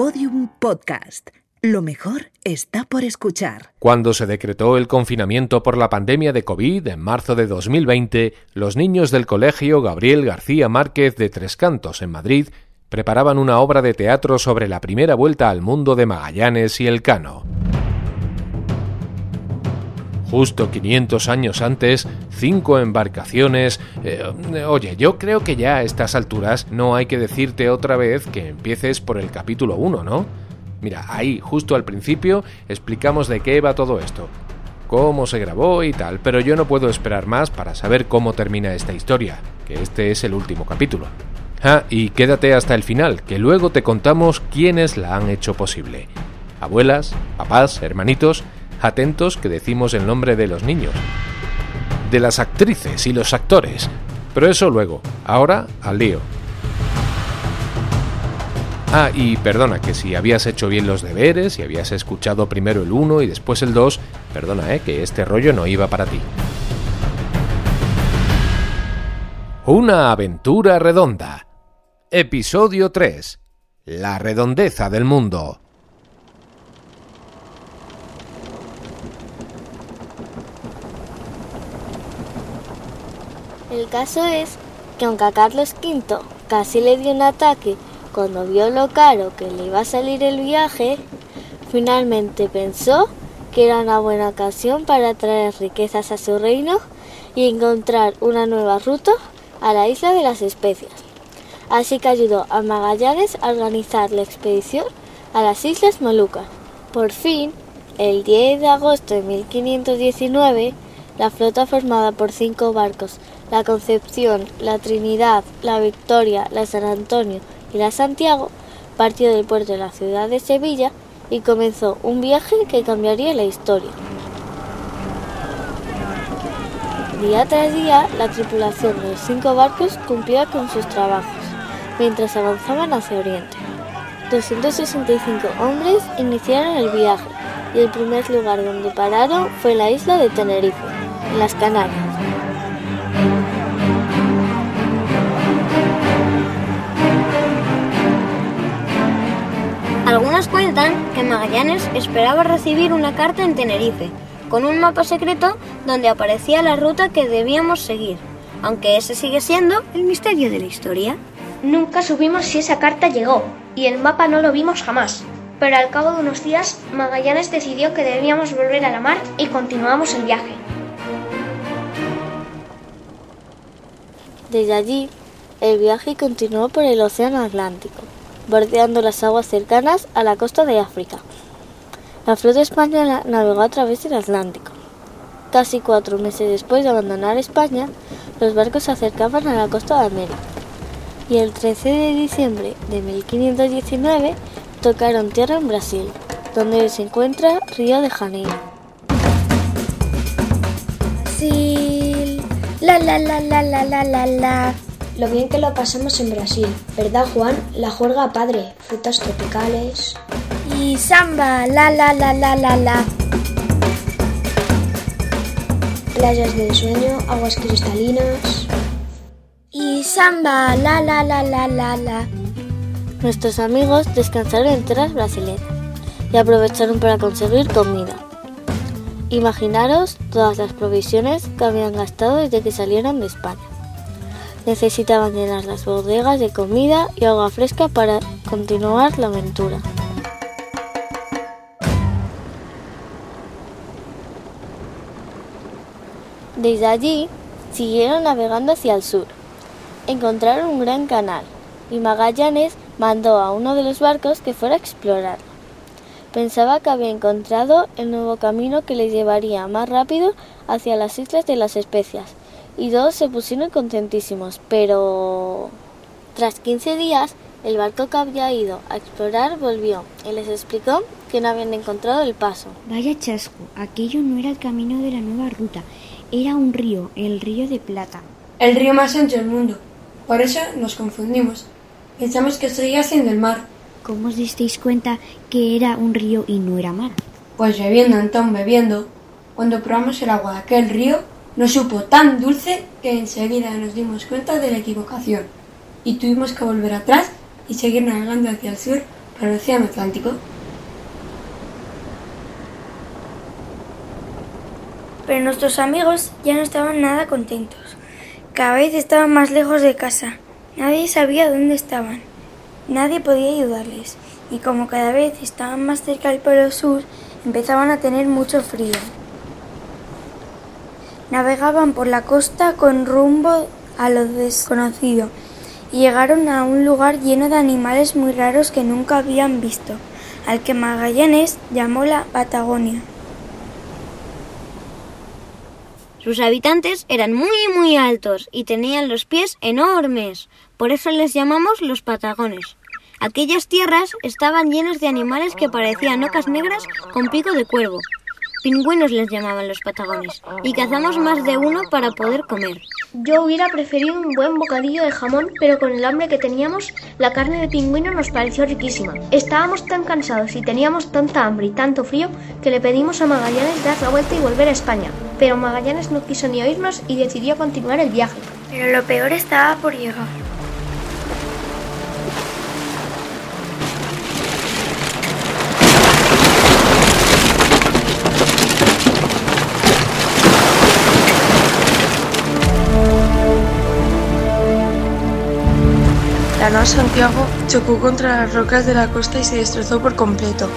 Podium Podcast. Lo mejor está por escuchar. Cuando se decretó el confinamiento por la pandemia de COVID en marzo de 2020, los niños del colegio Gabriel García Márquez de Tres Cantos en Madrid preparaban una obra de teatro sobre la primera vuelta al mundo de Magallanes y Elcano. Justo 500 años antes, cinco embarcaciones... Eh, oye, yo creo que ya a estas alturas no hay que decirte otra vez que empieces por el capítulo 1, ¿no? Mira, ahí, justo al principio, explicamos de qué va todo esto, cómo se grabó y tal, pero yo no puedo esperar más para saber cómo termina esta historia, que este es el último capítulo. Ah, y quédate hasta el final, que luego te contamos quiénes la han hecho posible. Abuelas, papás, hermanitos, atentos que decimos el nombre de los niños, de las actrices y los actores. Pero eso luego, ahora al lío. Ah, y perdona, que si habías hecho bien los deberes, y habías escuchado primero el 1 y después el 2, perdona, eh, que este rollo no iba para ti. Una aventura redonda. Episodio 3. La redondeza del mundo. El caso es que aunque a Carlos V casi le dio un ataque cuando vio lo caro que le iba a salir el viaje, finalmente pensó que era una buena ocasión para traer riquezas a su reino y encontrar una nueva ruta a la isla de las especias. Así que ayudó a Magallanes a organizar la expedición a las Islas Molucas. Por fin, el 10 de agosto de 1519, la flota formada por cinco barcos la Concepción, la Trinidad, la Victoria, la San Antonio y la Santiago, partió del puerto de la ciudad de Sevilla y comenzó un viaje que cambiaría la historia. Día tras día, la tripulación de los cinco barcos cumplía con sus trabajos, mientras avanzaban hacia Oriente. 265 hombres iniciaron el viaje y el primer lugar donde pararon fue la isla de Tenerife, en las Canarias. Algunos cuentan que Magallanes esperaba recibir una carta en Tenerife, con un mapa secreto donde aparecía la ruta que debíamos seguir, aunque ese sigue siendo el misterio de la historia. Nunca supimos si esa carta llegó, y el mapa no lo vimos jamás. Pero al cabo de unos días, Magallanes decidió que debíamos volver a la mar y continuamos el viaje. Desde allí, el viaje continuó por el Océano Atlántico bordeando las aguas cercanas a la costa de África. La flota española navegó a través del Atlántico. Casi cuatro meses después de abandonar España, los barcos se acercaban a la costa de América. Y el 13 de diciembre de 1519 tocaron tierra en Brasil, donde se encuentra Río de Janeiro. Brasil, la la la la la la la la lo bien que lo pasamos en Brasil, ¿verdad Juan? La juerga padre, frutas tropicales. Y samba, la la la la la la. Playas del sueño, aguas cristalinas. Y samba, la la la la la la. Nuestros amigos descansaron en tierras brasileñas y aprovecharon para conseguir comida. Imaginaros todas las provisiones que habían gastado desde que salieron de España necesitaban llenar las bodegas de comida y agua fresca para continuar la aventura. Desde allí siguieron navegando hacia el sur. Encontraron un gran canal y Magallanes mandó a uno de los barcos que fuera a explorar. Pensaba que había encontrado el nuevo camino que les llevaría más rápido hacia las Islas de las Especias, y todos se pusieron contentísimos, pero tras 15 días el barco que había ido a explorar volvió y les explicó que no habían encontrado el paso. Vaya chasco, aquello no era el camino de la nueva ruta, era un río, el río de Plata. El río más ancho del mundo. Por eso nos confundimos. Pensamos que seguía siendo el mar. ¿Cómo os disteis cuenta que era un río y no era mar? Pues bebiendo, Antón, bebiendo. Cuando probamos el agua de aquel río, nos supo tan dulce que enseguida nos dimos cuenta de la equivocación y tuvimos que volver atrás y seguir navegando hacia el sur al Océano Atlántico. Pero nuestros amigos ya no estaban nada contentos. Cada vez estaban más lejos de casa. Nadie sabía dónde estaban. Nadie podía ayudarles. Y como cada vez estaban más cerca del Polo Sur, empezaban a tener mucho frío. Navegaban por la costa con rumbo a lo desconocido y llegaron a un lugar lleno de animales muy raros que nunca habían visto, al que Magallanes llamó la Patagonia. Sus habitantes eran muy muy altos y tenían los pies enormes, por eso les llamamos los patagones. Aquellas tierras estaban llenas de animales que parecían ocas negras con pico de cuervo. Pingüinos les llamaban los patagones, y cazamos más de uno para poder comer. Yo hubiera preferido un buen bocadillo de jamón, pero con el hambre que teníamos, la carne de pingüino nos pareció riquísima. Estábamos tan cansados y teníamos tanta hambre y tanto frío que le pedimos a Magallanes dar la vuelta y volver a España. Pero Magallanes no quiso ni oírnos y decidió continuar el viaje. Pero lo peor estaba por llegar. Nao Santiago chocó contra las rocas de la costa y se destrozó por completo.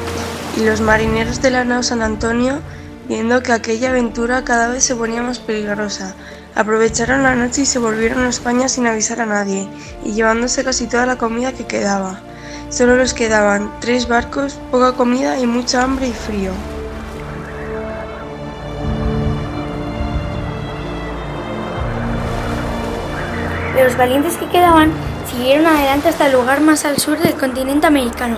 Y los marineros de la nao San Antonio, viendo que aquella aventura cada vez se ponía más peligrosa, aprovecharon la noche y se volvieron a España sin avisar a nadie, y llevándose casi toda la comida que quedaba. Solo les quedaban tres barcos, poca comida y mucha hambre y frío. Los valientes que quedaban siguieron adelante hasta el lugar más al sur del continente americano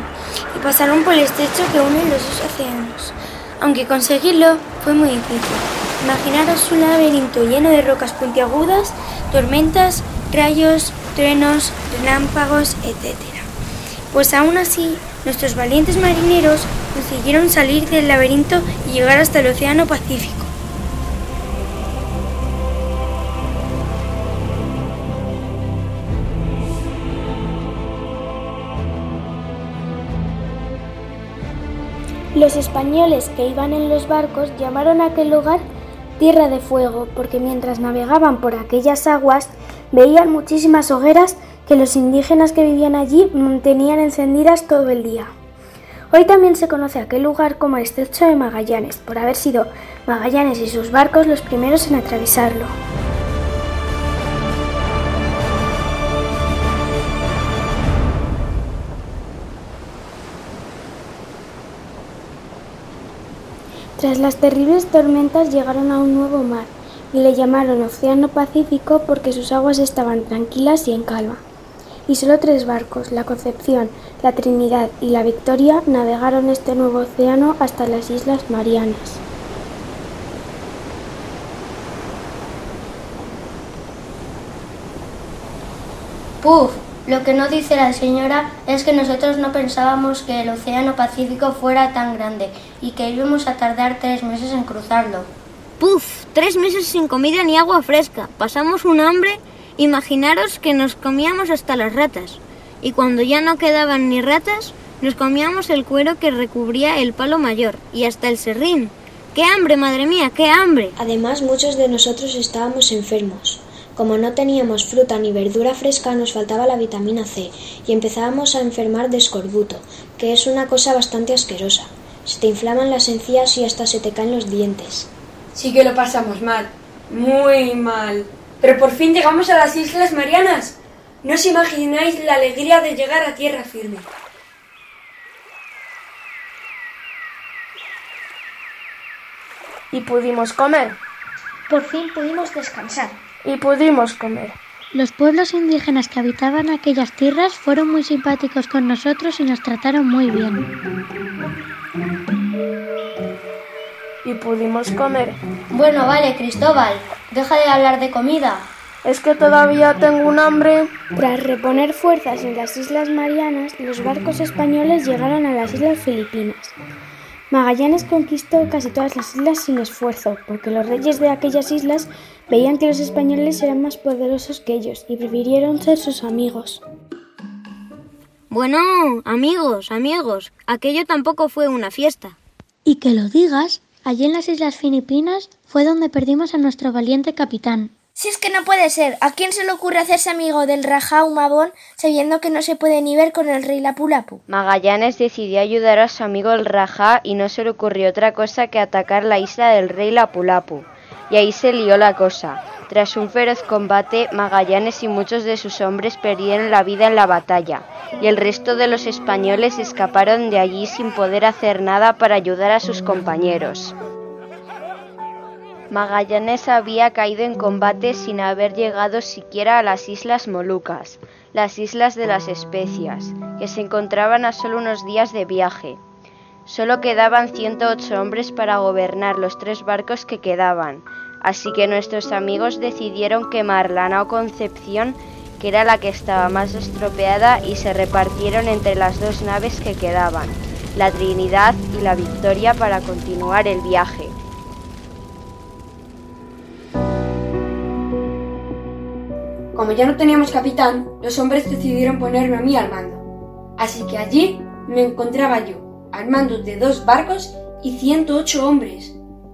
y pasaron por el estrecho que une los dos océanos. Aunque conseguirlo fue muy difícil. Imaginaros un laberinto lleno de rocas puntiagudas, tormentas, rayos, truenos, relámpagos, etc. Pues aún así, nuestros valientes marineros consiguieron salir del laberinto y llegar hasta el Océano Pacífico. Los españoles que iban en los barcos llamaron a aquel lugar Tierra de Fuego, porque mientras navegaban por aquellas aguas veían muchísimas hogueras que los indígenas que vivían allí mantenían encendidas todo el día. Hoy también se conoce aquel lugar como el Estrecho de Magallanes, por haber sido Magallanes y sus barcos los primeros en atravesarlo. Tras las terribles tormentas llegaron a un nuevo mar y le llamaron Océano Pacífico porque sus aguas estaban tranquilas y en calma. Y solo tres barcos, la Concepción, la Trinidad y la Victoria, navegaron este nuevo océano hasta las Islas Marianas. Puf, lo que no dice la señora es que nosotros no pensábamos que el Océano Pacífico fuera tan grande y que íbamos a tardar tres meses en cruzarlo. ¡Puf! Tres meses sin comida ni agua fresca. Pasamos un hambre. Imaginaros que nos comíamos hasta las ratas. Y cuando ya no quedaban ni ratas, nos comíamos el cuero que recubría el palo mayor y hasta el serrín. ¡Qué hambre, madre mía, qué hambre! Además, muchos de nosotros estábamos enfermos. Como no teníamos fruta ni verdura fresca, nos faltaba la vitamina C y empezábamos a enfermar de escorbuto, que es una cosa bastante asquerosa. Se te inflaman las encías y hasta se te caen los dientes. Sí que lo pasamos mal, muy mal. Pero por fin llegamos a las Islas Marianas. No os imagináis la alegría de llegar a tierra firme. Y pudimos comer. Por fin pudimos descansar. Y pudimos comer. Los pueblos indígenas que habitaban aquellas tierras fueron muy simpáticos con nosotros y nos trataron muy bien. Y pudimos comer. Bueno, vale, Cristóbal, deja de hablar de comida. Es que todavía tengo un hambre. Tras reponer fuerzas en las Islas Marianas, los barcos españoles llegaron a las Islas Filipinas. Magallanes conquistó casi todas las islas sin esfuerzo, porque los reyes de aquellas islas veían que los españoles eran más poderosos que ellos y prefirieron ser sus amigos. Bueno, amigos, amigos, aquello tampoco fue una fiesta. Y que lo digas, allí en las Islas Filipinas fue donde perdimos a nuestro valiente capitán. Si es que no puede ser, ¿a quién se le ocurre hacerse amigo del Rajá Mabón sabiendo que no se puede ni ver con el rey Lapulapu? Magallanes decidió ayudar a su amigo el Rajá y no se le ocurrió otra cosa que atacar la isla del rey Lapulapu. Y ahí se lió la cosa. Tras un feroz combate, Magallanes y muchos de sus hombres perdieron la vida en la batalla, y el resto de los españoles escaparon de allí sin poder hacer nada para ayudar a sus compañeros. Magallanes había caído en combate sin haber llegado siquiera a las Islas Molucas, las Islas de las Especias, que se encontraban a solo unos días de viaje. Solo quedaban 108 hombres para gobernar los tres barcos que quedaban, así que nuestros amigos decidieron quemar la nao Concepción, que era la que estaba más estropeada, y se repartieron entre las dos naves que quedaban, la Trinidad y la Victoria, para continuar el viaje. Como ya no teníamos capitán, los hombres decidieron ponerme a mí al mando. Así que allí me encontraba yo, al mando de dos barcos y 108 hombres.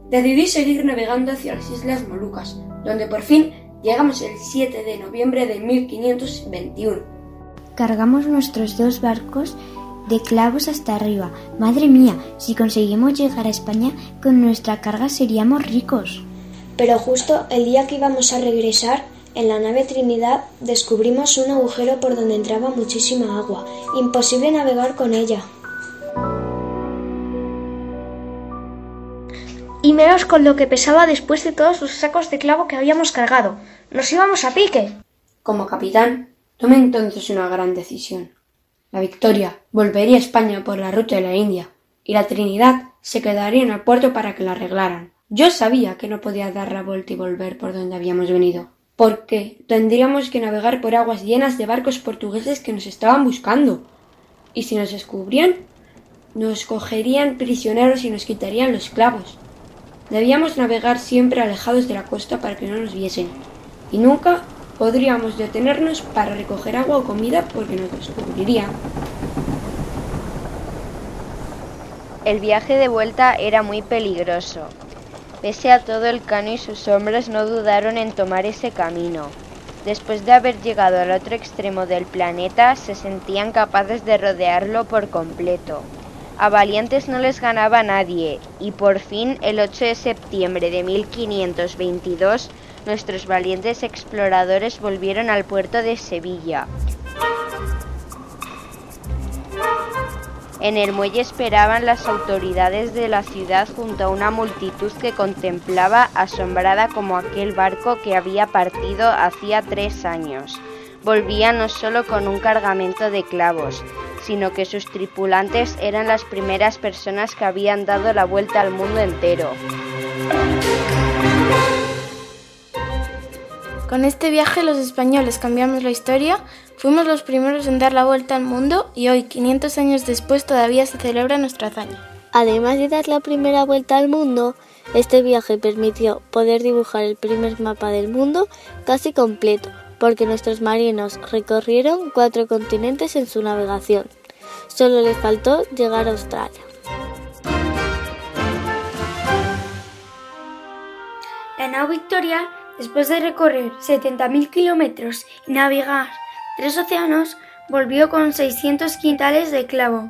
Decidí seguir navegando hacia las Islas Molucas, donde por fin llegamos el 7 de noviembre de 1521. Cargamos nuestros dos barcos de clavos hasta arriba. Madre mía, si conseguimos llegar a España con nuestra carga seríamos ricos. Pero justo el día que íbamos a regresar, en la nave Trinidad descubrimos un agujero por donde entraba muchísima agua. Imposible navegar con ella. Y menos con lo que pesaba después de todos los sacos de clavo que habíamos cargado. Nos íbamos a pique. Como capitán, tomé entonces una gran decisión. La Victoria volvería a España por la ruta de la India y la Trinidad se quedaría en el puerto para que la arreglaran. Yo sabía que no podía dar la vuelta y volver por donde habíamos venido, porque tendríamos que navegar por aguas llenas de barcos portugueses que nos estaban buscando. Y si nos descubrían, nos cogerían prisioneros y nos quitarían los clavos. Debíamos navegar siempre alejados de la costa para que no nos viesen. Y nunca podríamos detenernos para recoger agua o comida porque nos descubrirían. El viaje de vuelta era muy peligroso. Pese a todo, el cano y sus hombres no dudaron en tomar ese camino. Después de haber llegado al otro extremo del planeta, se sentían capaces de rodearlo por completo. A valientes no les ganaba nadie, y por fin, el 8 de septiembre de 1522, nuestros valientes exploradores volvieron al puerto de Sevilla. En el muelle esperaban las autoridades de la ciudad junto a una multitud que contemplaba asombrada como aquel barco que había partido hacía tres años. Volvía no solo con un cargamento de clavos, sino que sus tripulantes eran las primeras personas que habían dado la vuelta al mundo entero. Con este viaje los españoles cambiamos la historia, fuimos los primeros en dar la vuelta al mundo y hoy, 500 años después, todavía se celebra nuestra hazaña. Además de dar la primera vuelta al mundo, este viaje permitió poder dibujar el primer mapa del mundo casi completo, porque nuestros marinos recorrieron cuatro continentes en su navegación. Solo les faltó llegar a Australia. La nao Victoria, después de recorrer 70.000 kilómetros y navegar tres océanos, volvió con 600 quintales de clavo.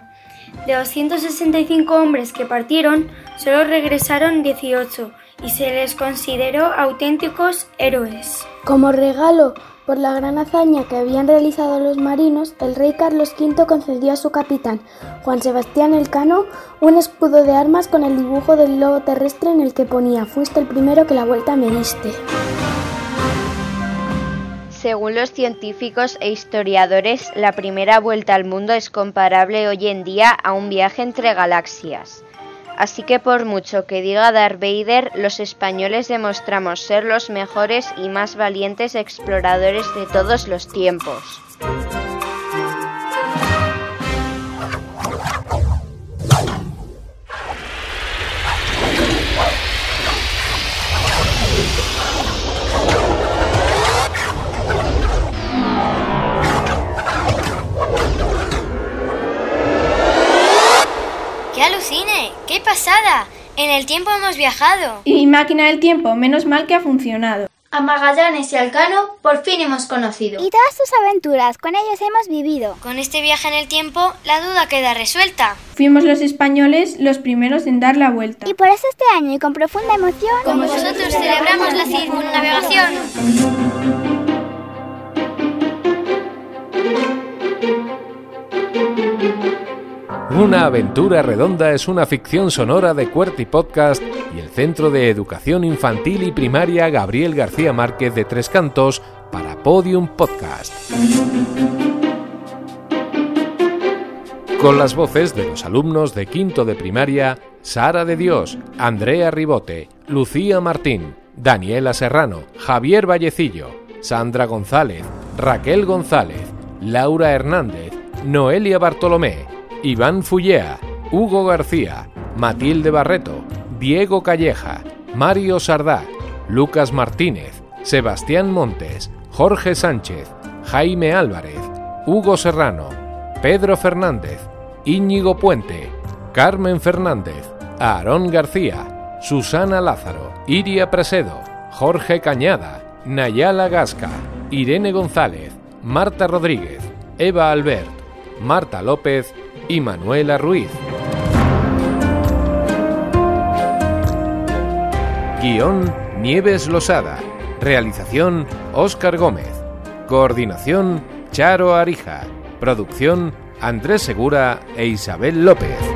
De 265 hombres que partieron, solo regresaron 18 y se les consideró auténticos héroes. Como regalo por la gran hazaña que habían realizado los marinos, el rey Carlos V concedió a su capitán, Juan Sebastián Elcano, un escudo de armas con el dibujo del globo terrestre en el que ponía Fuiste el primero que la vuelta me diste. Según los científicos e historiadores, la primera vuelta al mundo es comparable hoy en día a un viaje entre galaxias. Así que por mucho que diga Darth Vader, los españoles demostramos ser los mejores y más valientes exploradores de todos los tiempos. En el tiempo hemos viajado. Y mi máquina del tiempo, menos mal que ha funcionado. A Magallanes y Alcano por fin hemos conocido. Y todas sus aventuras, con ellos hemos vivido. Con este viaje en el tiempo, la duda queda resuelta. Fuimos los españoles los primeros en dar la vuelta. Y por eso este año, y con profunda emoción, con vosotros celebramos la circunnavegación. Una aventura redonda es una ficción sonora de Cuerti Podcast y el Centro de Educación Infantil y Primaria Gabriel García Márquez de Tres Cantos para Podium Podcast. Con las voces de los alumnos de quinto de primaria, Sara de Dios, Andrea Ribote, Lucía Martín, Daniela Serrano, Javier Vallecillo, Sandra González, Raquel González, Laura Hernández, Noelia Bartolomé, Iván Fullea, Hugo García, Matilde Barreto, Diego Calleja, Mario Sardá, Lucas Martínez, Sebastián Montes, Jorge Sánchez, Jaime Álvarez, Hugo Serrano, Pedro Fernández, Íñigo Puente, Carmen Fernández, Aarón García, Susana Lázaro, Iria Presedo, Jorge Cañada, Nayala Gasca, Irene González, Marta Rodríguez, Eva Albert, Marta López y Manuela Ruiz. Guión Nieves Losada. Realización Óscar Gómez. Coordinación Charo Arija. Producción Andrés Segura e Isabel López.